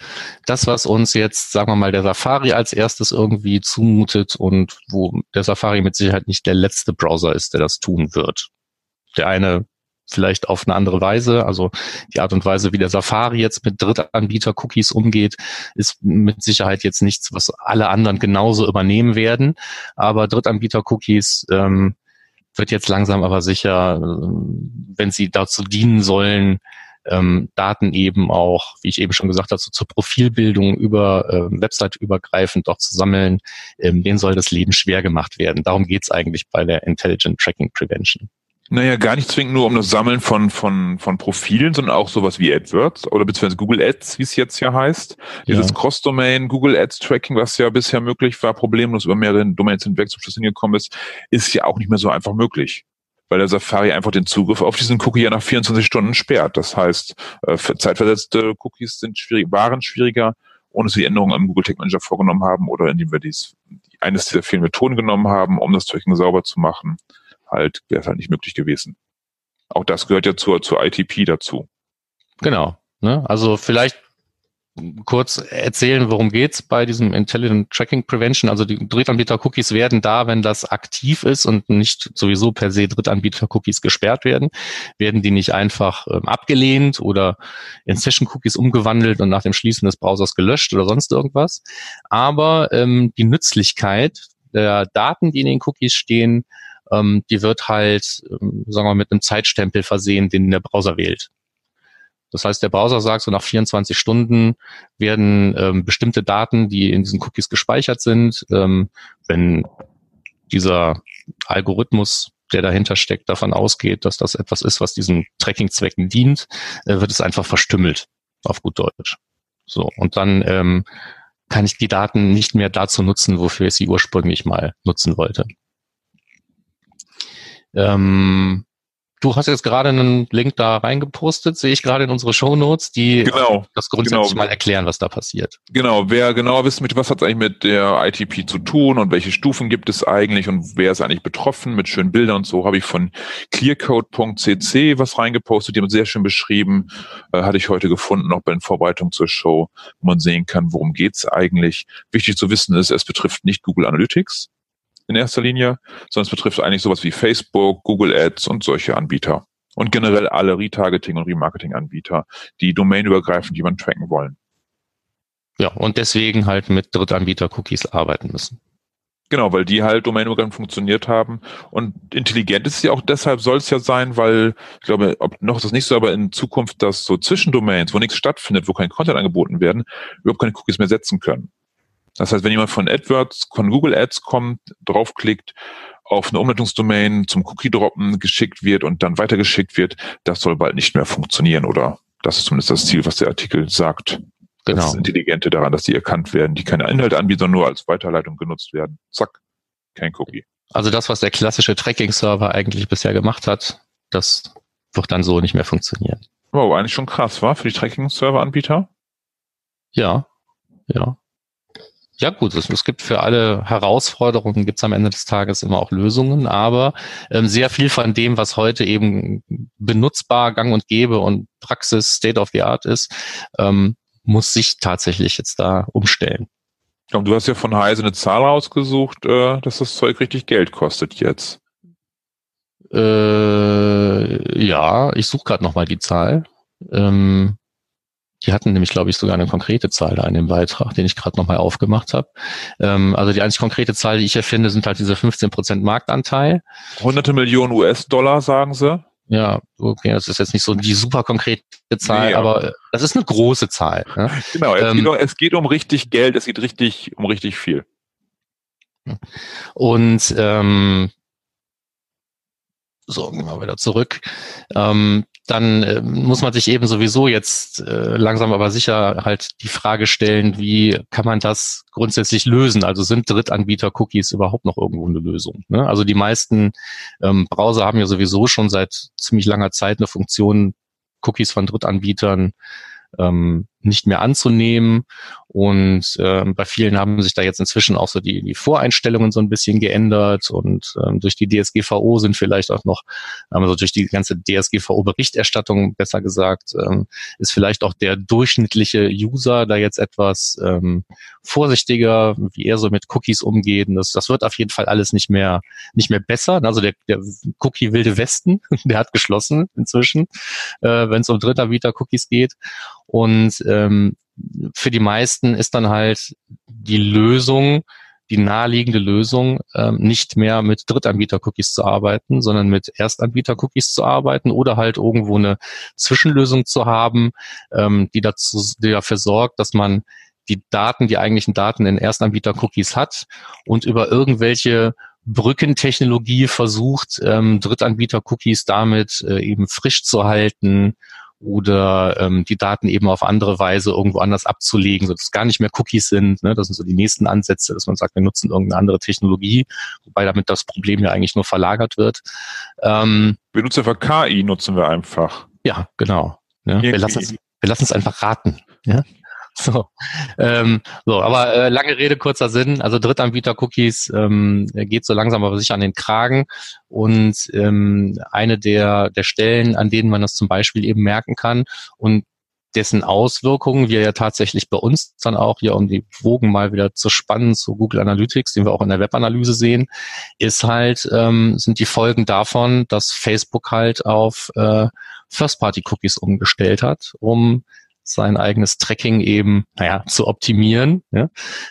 Das, was uns jetzt, sagen wir mal, der Safari als erstes irgendwie zumutet und wo der Safari mit Sicherheit nicht der letzte Browser ist, der das tun wird. Der eine vielleicht auf eine andere Weise. Also die Art und Weise, wie der Safari jetzt mit Drittanbieter-Cookies umgeht, ist mit Sicherheit jetzt nichts, was alle anderen genauso übernehmen werden. Aber Drittanbieter-Cookies ähm, wird jetzt langsam aber sicher, wenn sie dazu dienen sollen, ähm, Daten eben auch, wie ich eben schon gesagt habe, so zur Profilbildung über äh, Website übergreifend auch zu sammeln, ähm, denen soll das Leben schwer gemacht werden. Darum geht's eigentlich bei der Intelligent Tracking Prevention. Naja, gar nicht zwingend nur um das Sammeln von, von, von Profilen, sondern auch sowas wie AdWords oder beziehungsweise Google Ads, wie es jetzt ja heißt. Dieses ja. Cross-Domain Google Ads Tracking, was ja bisher möglich war, problemlos über mehrere Domains hinweg zum Schluss hingekommen ist, ist ja auch nicht mehr so einfach möglich. Weil der Safari einfach den Zugriff auf diesen Cookie ja nach 24 Stunden sperrt. Das heißt, äh, zeitversetzte Cookies sind schwierig, waren schwieriger, ohne sie Änderungen am Google Tech Manager vorgenommen haben oder indem wir dies, eines dieser vielen Methoden genommen haben, um das Tracking sauber zu machen halt, wäre es halt nicht möglich gewesen. Auch das gehört ja zur, zur ITP dazu. Genau. Ne? Also vielleicht kurz erzählen, worum geht's bei diesem Intelligent Tracking Prevention. Also die Drittanbieter-Cookies werden da, wenn das aktiv ist und nicht sowieso per se Drittanbieter-Cookies gesperrt werden, werden die nicht einfach ähm, abgelehnt oder in Session-Cookies umgewandelt und nach dem Schließen des Browsers gelöscht oder sonst irgendwas. Aber ähm, die Nützlichkeit der Daten, die in den Cookies stehen, ähm, die wird halt, ähm, sagen wir mal, mit einem Zeitstempel versehen, den der Browser wählt. Das heißt, der Browser sagt, so nach 24 Stunden werden ähm, bestimmte Daten, die in diesen Cookies gespeichert sind, ähm, wenn dieser Algorithmus, der dahinter steckt, davon ausgeht, dass das etwas ist, was diesen Tracking-Zwecken dient, äh, wird es einfach verstümmelt, auf gut Deutsch. So, und dann ähm, kann ich die Daten nicht mehr dazu nutzen, wofür ich sie ursprünglich mal nutzen wollte. Ähm, du hast jetzt gerade einen Link da reingepostet, sehe ich gerade in unsere Show Notes, die genau, das grundsätzlich genau. mal erklären, was da passiert. Genau, wer genauer wissen möchte, was hat es eigentlich mit der ITP zu tun und welche Stufen gibt es eigentlich und wer ist eigentlich betroffen mit schönen Bildern und so, habe ich von clearcode.cc was reingepostet, die haben sehr schön beschrieben, äh, hatte ich heute gefunden, auch bei den Vorbereitungen zur Show, wo man sehen kann, worum geht's eigentlich. Wichtig zu wissen ist, es betrifft nicht Google Analytics, in erster Linie, sondern es betrifft eigentlich sowas wie Facebook, Google Ads und solche Anbieter. Und generell alle Retargeting- und Remarketing-Anbieter, die domainübergreifend jemanden tracken wollen. Ja, und deswegen halt mit Drittanbieter-Cookies arbeiten müssen. Genau, weil die halt domainübergreifend funktioniert haben. Und intelligent ist ja auch deshalb, soll es ja sein, weil ich glaube, ob noch ist das nicht so, aber in Zukunft, dass so Zwischendomains, wo nichts stattfindet, wo kein Content angeboten werden, überhaupt keine Cookies mehr setzen können. Das heißt, wenn jemand von AdWords, von Google Ads kommt, draufklickt, auf eine Umleitungsdomain zum Cookie droppen geschickt wird und dann weitergeschickt wird, das soll bald nicht mehr funktionieren oder das ist zumindest das Ziel, was der Artikel sagt. Genau. Das ist Intelligente daran, dass die erkannt werden, die keine Inhalte anbieten, sondern nur als Weiterleitung genutzt werden. Zack, kein Cookie. Also das, was der klassische Tracking-Server eigentlich bisher gemacht hat, das wird dann so nicht mehr funktionieren. Wow, eigentlich schon krass, war für die Tracking-Server-Anbieter? Ja, ja. Ja gut, es, es, gibt für alle Herausforderungen gibt es am Ende des Tages immer auch Lösungen, aber ähm, sehr viel von dem, was heute eben benutzbar, gang und gäbe und Praxis, State of the Art ist, ähm, muss sich tatsächlich jetzt da umstellen. Und du hast ja von Heise eine Zahl rausgesucht, äh, dass das Zeug richtig Geld kostet jetzt. Äh, ja, ich suche gerade nochmal die Zahl. Ähm, die hatten nämlich, glaube ich, sogar eine konkrete Zahl da in dem Beitrag, den ich gerade nochmal aufgemacht habe. Ähm, also die einzig konkrete Zahl, die ich hier finde, sind halt diese 15 Prozent Marktanteil. Hunderte Millionen US-Dollar, sagen sie. Ja, okay, das ist jetzt nicht so die super konkrete Zahl, nee, aber das ist eine große Zahl. Ja? Genau, es, ähm, geht um, es geht um richtig Geld, es geht richtig um richtig viel. Und ähm, So, gehen wir wieder zurück. Ähm, dann äh, muss man sich eben sowieso jetzt äh, langsam aber sicher halt die Frage stellen, wie kann man das grundsätzlich lösen? Also sind Drittanbieter-Cookies überhaupt noch irgendwo eine Lösung? Ne? Also die meisten ähm, Browser haben ja sowieso schon seit ziemlich langer Zeit eine Funktion, Cookies von Drittanbietern ähm, nicht mehr anzunehmen. Und äh, bei vielen haben sich da jetzt inzwischen auch so die, die Voreinstellungen so ein bisschen geändert und ähm, durch die DSGVO sind vielleicht auch noch, also durch die ganze DSGVO-Berichterstattung besser gesagt, ähm, ist vielleicht auch der durchschnittliche User da jetzt etwas ähm, vorsichtiger, wie er so mit Cookies umgeht. Und das, das wird auf jeden Fall alles nicht mehr nicht mehr besser. Also der, der Cookie Wilde Westen, der hat geschlossen inzwischen, äh, wenn es um Drittanbieter-Cookies geht. Und ähm, für die meisten ist dann halt die Lösung, die naheliegende Lösung, ähm, nicht mehr mit Drittanbieter-Cookies zu arbeiten, sondern mit Erstanbieter-Cookies zu arbeiten oder halt irgendwo eine Zwischenlösung zu haben, ähm, die dazu, die dafür sorgt, dass man die Daten, die eigentlichen Daten in Erstanbieter-Cookies hat und über irgendwelche Brückentechnologie versucht, ähm, Drittanbieter-Cookies damit äh, eben frisch zu halten oder ähm, die Daten eben auf andere Weise irgendwo anders abzulegen, sodass es gar nicht mehr Cookies sind. Ne? Das sind so die nächsten Ansätze, dass man sagt, wir nutzen irgendeine andere Technologie, wobei damit das Problem ja eigentlich nur verlagert wird. Ähm, wir nutzen einfach KI, nutzen wir einfach. Ja, genau. Ja, wir, lassen es, wir lassen es einfach raten. Ja? So, ähm, so aber äh, lange Rede, kurzer Sinn. Also Drittanbieter-Cookies ähm, geht so langsam aber sicher an den Kragen. Und ähm, eine der, der Stellen, an denen man das zum Beispiel eben merken kann und dessen Auswirkungen wir ja tatsächlich bei uns dann auch hier, um die Wogen mal wieder zu spannen zu Google Analytics, den wir auch in der Webanalyse sehen, ist halt, ähm, sind die Folgen davon, dass Facebook halt auf äh, First-Party-Cookies umgestellt hat, um sein eigenes Tracking eben, naja, zu optimieren. Ja?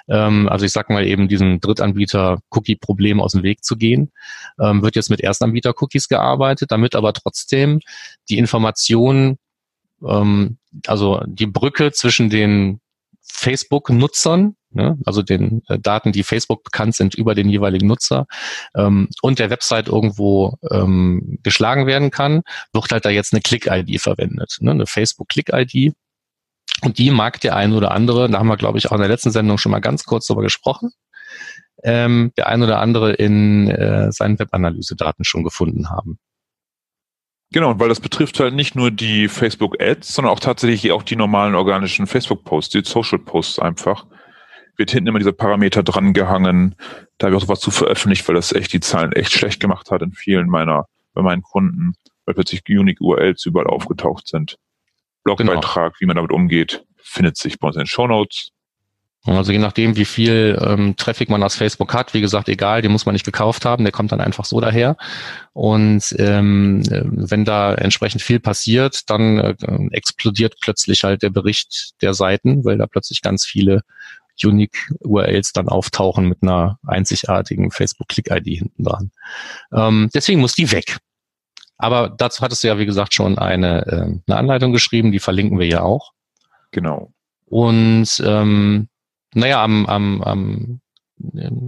Ähm, also ich sag mal eben diesen Drittanbieter-Cookie-Problem aus dem Weg zu gehen. Ähm, wird jetzt mit Erstanbieter-Cookies gearbeitet, damit aber trotzdem die Informationen, ähm, also die Brücke zwischen den Facebook-Nutzern, ne, also den äh, Daten, die Facebook bekannt sind über den jeweiligen Nutzer ähm, und der Website irgendwo ähm, geschlagen werden kann, wird halt da jetzt eine Click-ID verwendet, ne, eine Facebook-Click-ID und die mag der ein oder andere, da haben wir, glaube ich, auch in der letzten Sendung schon mal ganz kurz drüber gesprochen, ähm, der ein oder andere in äh, seinen Webanalyse-Daten schon gefunden haben. Genau, weil das betrifft halt nicht nur die Facebook-Ads, sondern auch tatsächlich auch die normalen organischen Facebook-Posts, die Social-Posts einfach. Wird hinten immer dieser Parameter dran gehangen. Da habe ich auch was zu veröffentlicht, weil das echt die Zahlen echt schlecht gemacht hat in vielen meiner, bei meinen Kunden, weil plötzlich Unique URLs überall aufgetaucht sind. Blogbeitrag, genau. wie man damit umgeht, findet sich bei uns in den Show Notes. Also je nachdem, wie viel ähm, Traffic man aus Facebook hat, wie gesagt, egal, den muss man nicht gekauft haben, der kommt dann einfach so daher. Und ähm, wenn da entsprechend viel passiert, dann äh, explodiert plötzlich halt der Bericht der Seiten, weil da plötzlich ganz viele Unique URLs dann auftauchen mit einer einzigartigen Facebook Click ID hinten dran. Ähm, deswegen muss die weg. Aber dazu hattest du ja, wie gesagt, schon eine, äh, eine Anleitung geschrieben, die verlinken wir ja auch. Genau. Und ähm, naja, am, am, am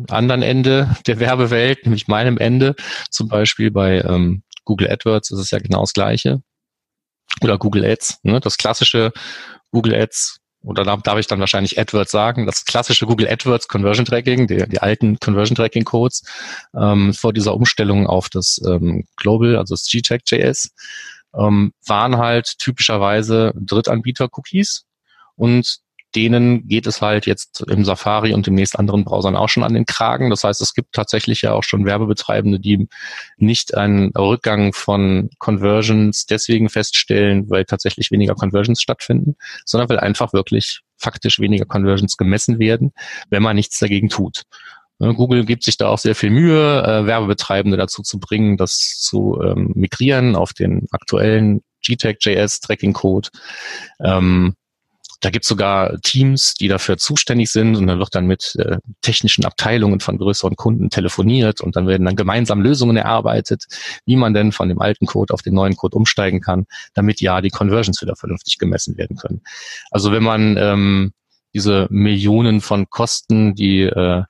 anderen Ende der Werbewelt, nämlich meinem Ende, zum Beispiel bei ähm, Google AdWords ist es ja genau das gleiche. Oder Google Ads, ne? das klassische Google Ads oder da darf ich dann wahrscheinlich AdWords sagen, das klassische Google AdWords Conversion Tracking, die, die alten Conversion Tracking Codes ähm, vor dieser Umstellung auf das ähm, Global, also das GTAG.js, ähm, waren halt typischerweise Drittanbieter-Cookies. Und denen geht es halt jetzt im Safari und demnächst anderen Browsern auch schon an den Kragen. Das heißt, es gibt tatsächlich ja auch schon Werbebetreibende, die nicht einen Rückgang von Conversions deswegen feststellen, weil tatsächlich weniger Conversions stattfinden, sondern weil einfach wirklich faktisch weniger Conversions gemessen werden, wenn man nichts dagegen tut. Google gibt sich da auch sehr viel Mühe, äh, Werbebetreibende dazu zu bringen, das zu ähm, migrieren auf den aktuellen GTAG.js Tracking Code. Ähm, da gibt es sogar Teams, die dafür zuständig sind und dann wird dann mit äh, technischen Abteilungen von größeren Kunden telefoniert und dann werden dann gemeinsam Lösungen erarbeitet, wie man denn von dem alten Code auf den neuen Code umsteigen kann, damit ja die Conversions wieder vernünftig gemessen werden können. Also wenn man ähm, diese Millionen von Kosten, die äh,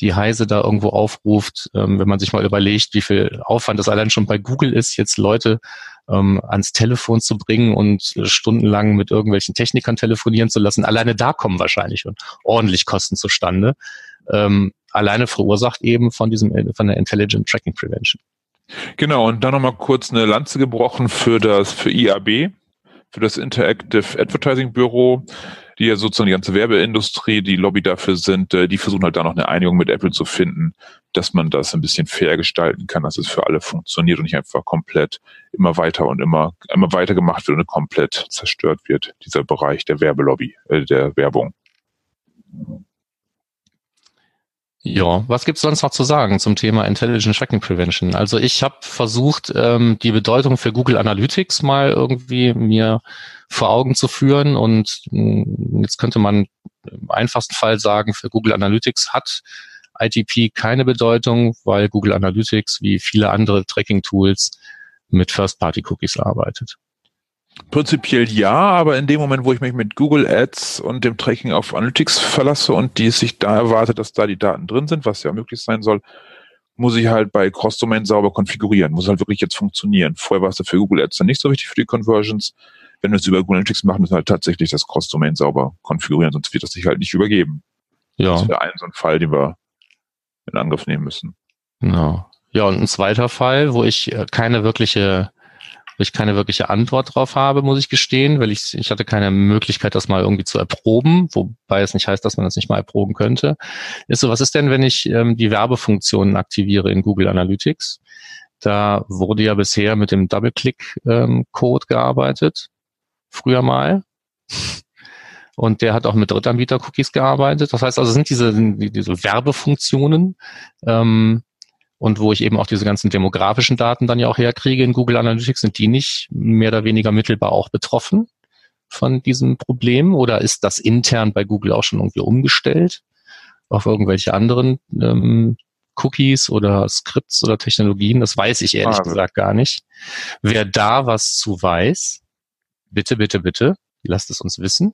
die Heise da irgendwo aufruft, ähm, wenn man sich mal überlegt, wie viel Aufwand das allein schon bei Google ist, jetzt Leute ähm, ans Telefon zu bringen und stundenlang mit irgendwelchen Technikern telefonieren zu lassen. Alleine da kommen wahrscheinlich schon ordentlich Kosten zustande. Ähm, alleine verursacht eben von diesem von der Intelligent Tracking Prevention. Genau, und dann nochmal kurz eine Lanze gebrochen für das für IAB, für das Interactive Advertising Büro die ja sozusagen die ganze Werbeindustrie, die Lobby dafür sind, äh, die versuchen halt da noch eine Einigung mit Apple zu finden, dass man das ein bisschen fair gestalten kann, dass es für alle funktioniert und nicht einfach komplett immer weiter und immer, immer weiter gemacht wird und komplett zerstört wird, dieser Bereich der Werbelobby, äh, der Werbung. Ja, was gibt's sonst noch zu sagen zum Thema Intelligent Tracking Prevention? Also ich habe versucht, ähm, die Bedeutung für Google Analytics mal irgendwie mir vor Augen zu führen und mh, hm, jetzt könnte man im einfachsten Fall sagen, für Google Analytics hat ITP keine Bedeutung, weil Google Analytics wie viele andere Tracking-Tools mit First-Party-Cookies arbeitet. Prinzipiell ja, aber in dem Moment, wo ich mich mit Google Ads und dem Tracking auf Analytics verlasse und die sich da erwartet, dass da die Daten drin sind, was ja möglich sein soll, muss ich halt bei Cross-Domain sauber konfigurieren. Muss halt wirklich jetzt funktionieren. Vorher war es für Google Ads dann nicht so wichtig für die Conversions. Wenn wir es über Google Analytics machen, müssen wir halt tatsächlich das Cross-Domain sauber konfigurieren, sonst wird das sich halt nicht übergeben. Ja. Das wäre ein so ein Fall, den wir in Angriff nehmen müssen. Genau. Ja, und ein zweiter Fall, wo ich äh, keine wirkliche wo ich keine wirkliche Antwort drauf habe, muss ich gestehen, weil ich, ich hatte keine Möglichkeit, das mal irgendwie zu erproben, wobei es nicht heißt, dass man das nicht mal erproben könnte. Ist so, was ist denn, wenn ich ähm, die Werbefunktionen aktiviere in Google Analytics? Da wurde ja bisher mit dem Double-Click-Code ähm, gearbeitet, früher mal. Und der hat auch mit Drittanbieter-Cookies gearbeitet. Das heißt also, sind diese, diese Werbefunktionen, ähm, und wo ich eben auch diese ganzen demografischen Daten dann ja auch herkriege in Google Analytics, sind die nicht mehr oder weniger mittelbar auch betroffen von diesem Problem? Oder ist das intern bei Google auch schon irgendwie umgestellt auf irgendwelche anderen ähm, Cookies oder Skripts oder Technologien? Das weiß ich ehrlich ah, gesagt gar nicht. Wer da was zu weiß, bitte, bitte, bitte, lasst es uns wissen.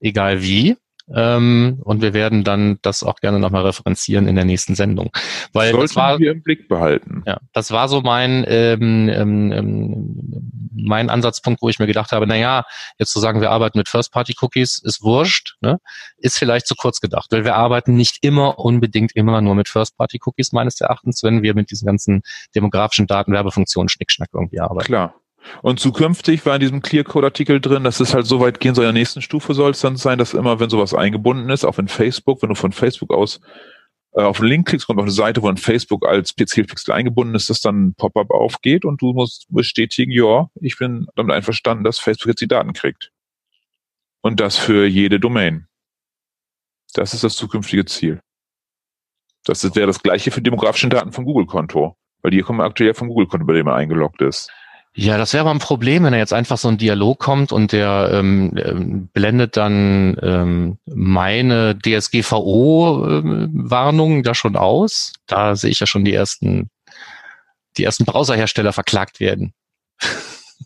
Egal wie. Ähm, und wir werden dann das auch gerne nochmal referenzieren in der nächsten Sendung. Weil Sollten das war, wir im Blick behalten. Ja, das war so mein, ähm, ähm, ähm, mein Ansatzpunkt, wo ich mir gedacht habe, na ja, jetzt zu sagen, wir arbeiten mit First-Party-Cookies, ist wurscht, ne? ist vielleicht zu kurz gedacht, weil wir arbeiten nicht immer unbedingt immer nur mit First-Party-Cookies meines Erachtens, wenn wir mit diesen ganzen demografischen Daten, Werbefunktionen, Schnickschnack irgendwie arbeiten. Klar. Und zukünftig war in diesem Clear-Code-Artikel drin, dass es halt so weit gehen soll, in der nächsten Stufe soll es dann sein, dass immer, wenn sowas eingebunden ist, auch in Facebook, wenn du von Facebook aus äh, auf einen Link klickst, kommt auf eine Seite, wo ein Facebook als PC-Pixel eingebunden ist, dass dann ein Pop-up aufgeht und du musst bestätigen, ja, ich bin damit einverstanden, dass Facebook jetzt die Daten kriegt. Und das für jede Domain. Das ist das zukünftige Ziel. Das wäre das gleiche für demografische Daten vom Google-Konto. Weil die kommen aktuell vom Google-Konto, bei dem er eingeloggt ist. Ja, das wäre aber ein Problem, wenn er jetzt einfach so ein Dialog kommt und der ähm, ähm blendet dann ähm, meine DSGVO-Warnung ähm, da schon aus. Da sehe ich ja schon die ersten, die ersten Browserhersteller verklagt werden.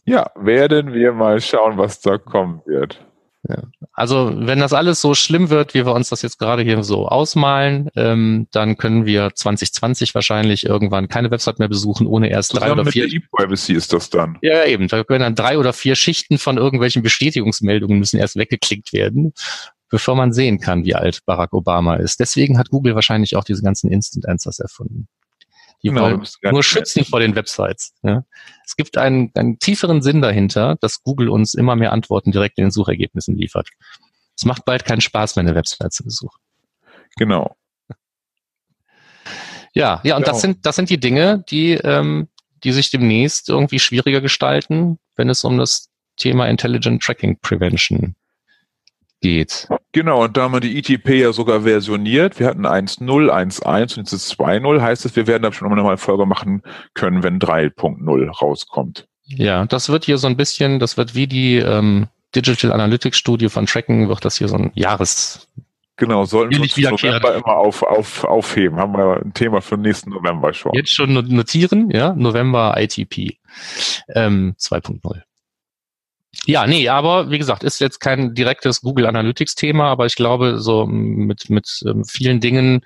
Ja, werden wir mal schauen, was da kommen wird. Ja. Also wenn das alles so schlimm wird, wie wir uns das jetzt gerade hier so ausmalen, ähm, dann können wir 2020 wahrscheinlich irgendwann keine Website mehr besuchen, ohne erst Zusammen drei oder vier. E-Privacy ist das dann. Ja, eben. Da können dann drei oder vier Schichten von irgendwelchen Bestätigungsmeldungen müssen erst weggeklickt werden, bevor man sehen kann, wie alt Barack Obama ist. Deswegen hat Google wahrscheinlich auch diese ganzen Instant Answers erfunden. Die genau, wollen nur schützen vor den Websites. Ja. Es gibt einen, einen tieferen Sinn dahinter, dass Google uns immer mehr Antworten direkt in den Suchergebnissen liefert. Es macht bald keinen Spaß mehr, eine Website zu besuchen. Genau. Ja, ja, und genau. das sind das sind die Dinge, die ähm, die sich demnächst irgendwie schwieriger gestalten, wenn es um das Thema Intelligent Tracking Prevention geht. Genau, und da haben wir die ITP ja sogar versioniert. Wir hatten 1.0, 1.1 und jetzt ist 2.0. Heißt es, wir werden da schon nochmal eine Folge machen können, wenn 3.0 rauskommt. Ja, das wird hier so ein bisschen, das wird wie die ähm, Digital Analytics Studie von Tracken, wird das hier so ein Jahres Genau, sollten wir uns November immer auf, auf, aufheben. Haben wir ein Thema für den nächsten November schon. Jetzt schon notieren, ja, November ITP ähm, 2.0. Ja, nee, aber wie gesagt, ist jetzt kein direktes Google Analytics Thema, aber ich glaube, so mit, mit ähm, vielen Dingen,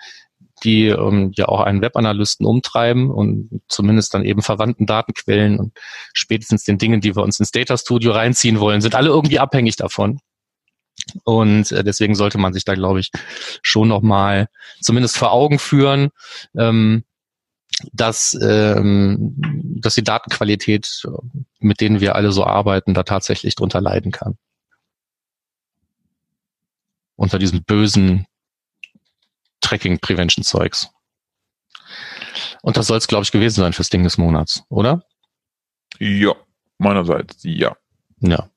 die ähm, ja auch einen Webanalysten umtreiben und zumindest dann eben verwandten Datenquellen und spätestens den Dingen, die wir uns ins Data Studio reinziehen wollen, sind alle irgendwie abhängig davon. Und äh, deswegen sollte man sich da, glaube ich, schon nochmal zumindest vor Augen führen, ähm, dass, ähm, dass die Datenqualität, mit denen wir alle so arbeiten, da tatsächlich drunter leiden kann. Unter diesem bösen Tracking-Prevention-Zeugs. Und das soll es, glaube ich, gewesen sein fürs Ding des Monats, oder? Ja, meinerseits, ja. Ja.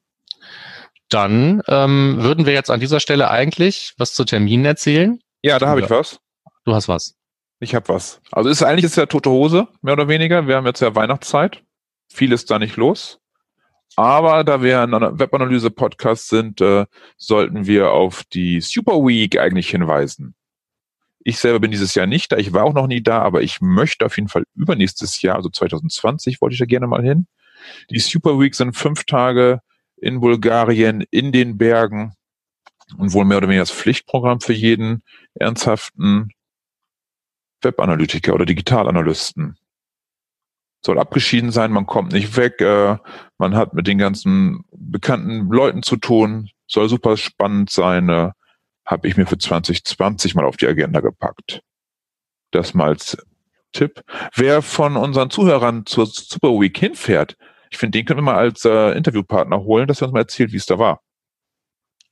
Dann ähm, würden wir jetzt an dieser Stelle eigentlich was zu Terminen erzählen. Ja, da habe ich was. Du hast was. Ich habe was. Also ist eigentlich ist ja tote Hose, mehr oder weniger. Wir haben jetzt ja Weihnachtszeit. Viel ist da nicht los. Aber da wir ein Webanalyse-Podcast sind, äh, sollten wir auf die Super Week eigentlich hinweisen. Ich selber bin dieses Jahr nicht da. Ich war auch noch nie da, aber ich möchte auf jeden Fall übernächstes Jahr, also 2020, wollte ich da gerne mal hin. Die Super Week sind fünf Tage in Bulgarien, in den Bergen und wohl mehr oder weniger das Pflichtprogramm für jeden ernsthaften Webanalytiker oder Digitalanalysten. Soll abgeschieden sein, man kommt nicht weg, äh, man hat mit den ganzen bekannten Leuten zu tun, soll super spannend sein, äh, habe ich mir für 2020 mal auf die Agenda gepackt. Das mal als Tipp. Wer von unseren Zuhörern zur Super Week hinfährt, ich finde, den können wir mal als äh, Interviewpartner holen, dass er uns mal erzählt, wie es da war.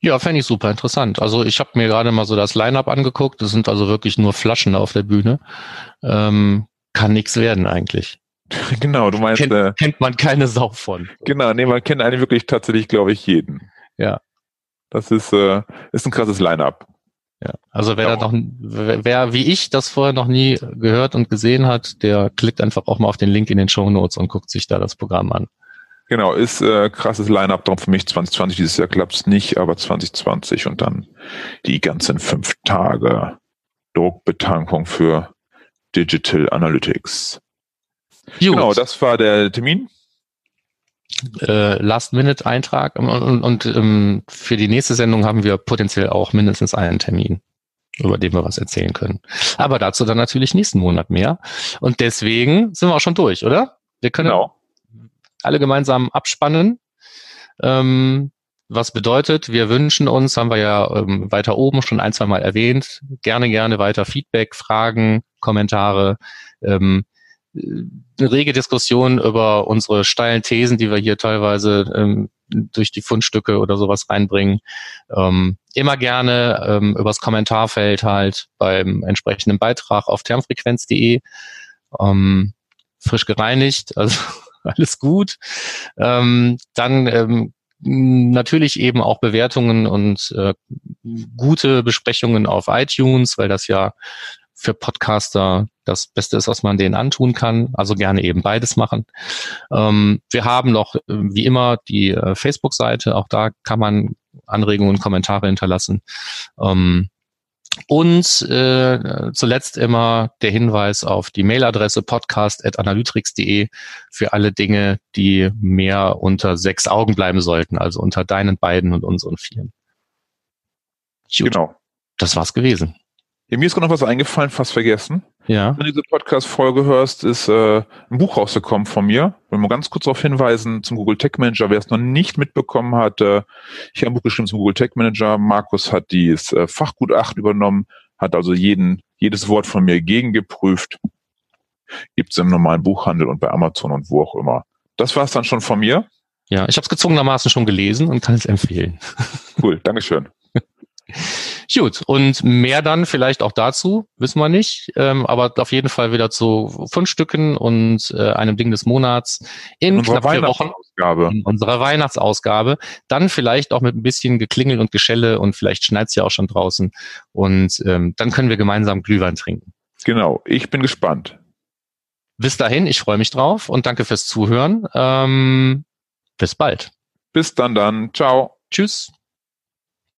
Ja, fände ich super interessant. Also ich habe mir gerade mal so das Line-up angeguckt. Das sind also wirklich nur Flaschen auf der Bühne. Ähm, kann nichts werden eigentlich. Genau, du meinst. Kennt, äh, kennt man keine Sau von. Genau, nee, man kennt eigentlich wirklich tatsächlich, glaube ich, jeden. Ja. Das ist, äh, ist ein krasses Line-up. Ja, also wer ja. da noch, wer, wer wie ich das vorher noch nie gehört und gesehen hat, der klickt einfach auch mal auf den Link in den Show Notes und guckt sich da das Programm an. Genau, ist äh, krasses Line-Up darum für mich. 2020 dieses Jahr klappt's nicht, aber 2020 und dann die ganzen fünf Tage Druckbetankung für Digital Analytics. Gut. Genau, das war der Termin. Äh, Last-Minute-Eintrag und, und, und ähm, für die nächste Sendung haben wir potenziell auch mindestens einen Termin, über den wir was erzählen können. Aber dazu dann natürlich nächsten Monat mehr. Und deswegen sind wir auch schon durch, oder? Wir können genau alle gemeinsam abspannen. Ähm, was bedeutet, wir wünschen uns, haben wir ja ähm, weiter oben schon ein, zwei Mal erwähnt, gerne, gerne weiter Feedback, Fragen, Kommentare, ähm, eine rege Diskussion über unsere steilen Thesen, die wir hier teilweise ähm, durch die Fundstücke oder sowas reinbringen. Ähm, immer gerne ähm, übers Kommentarfeld halt beim entsprechenden Beitrag auf termfrequenz.de. Ähm, frisch gereinigt, also alles gut. Ähm, dann ähm, natürlich eben auch Bewertungen und äh, gute Besprechungen auf iTunes, weil das ja für Podcaster das Beste ist, was man denen antun kann. Also gerne eben beides machen. Ähm, wir haben noch, äh, wie immer, die äh, Facebook-Seite. Auch da kann man Anregungen und Kommentare hinterlassen. Ähm, und äh, zuletzt immer der Hinweis auf die Mailadresse podcast.analytrix.de für alle Dinge, die mehr unter sechs Augen bleiben sollten, also unter deinen beiden und unseren vieren. Gut. Genau. Das war's gewesen. Ja, mir ist gerade noch was eingefallen, fast vergessen. Ja. Wenn du diese Podcast-Folge hörst, ist äh, ein Buch rausgekommen von mir. Ich will mal ganz kurz darauf hinweisen zum Google Tech Manager. Wer es noch nicht mitbekommen hat, äh, ich habe ein Buch geschrieben zum Google Tech Manager. Markus hat dieses äh, Fachgutachten übernommen, hat also jeden, jedes Wort von mir gegengeprüft. Gibt es im normalen Buchhandel und bei Amazon und wo auch immer. Das war es dann schon von mir. Ja, ich habe es gezwungenermaßen schon gelesen und kann es empfehlen. Cool, Dankeschön. Gut, und mehr dann vielleicht auch dazu, wissen wir nicht, ähm, aber auf jeden Fall wieder zu fünf Stücken und äh, einem Ding des Monats in, in knapp vier Wochen in unserer Weihnachtsausgabe. Dann vielleicht auch mit ein bisschen Geklingel und Geschelle und vielleicht schneit's ja auch schon draußen und ähm, dann können wir gemeinsam Glühwein trinken. Genau, ich bin gespannt. Bis dahin, ich freue mich drauf und danke fürs Zuhören. Ähm, bis bald. Bis dann dann. Ciao. Tschüss.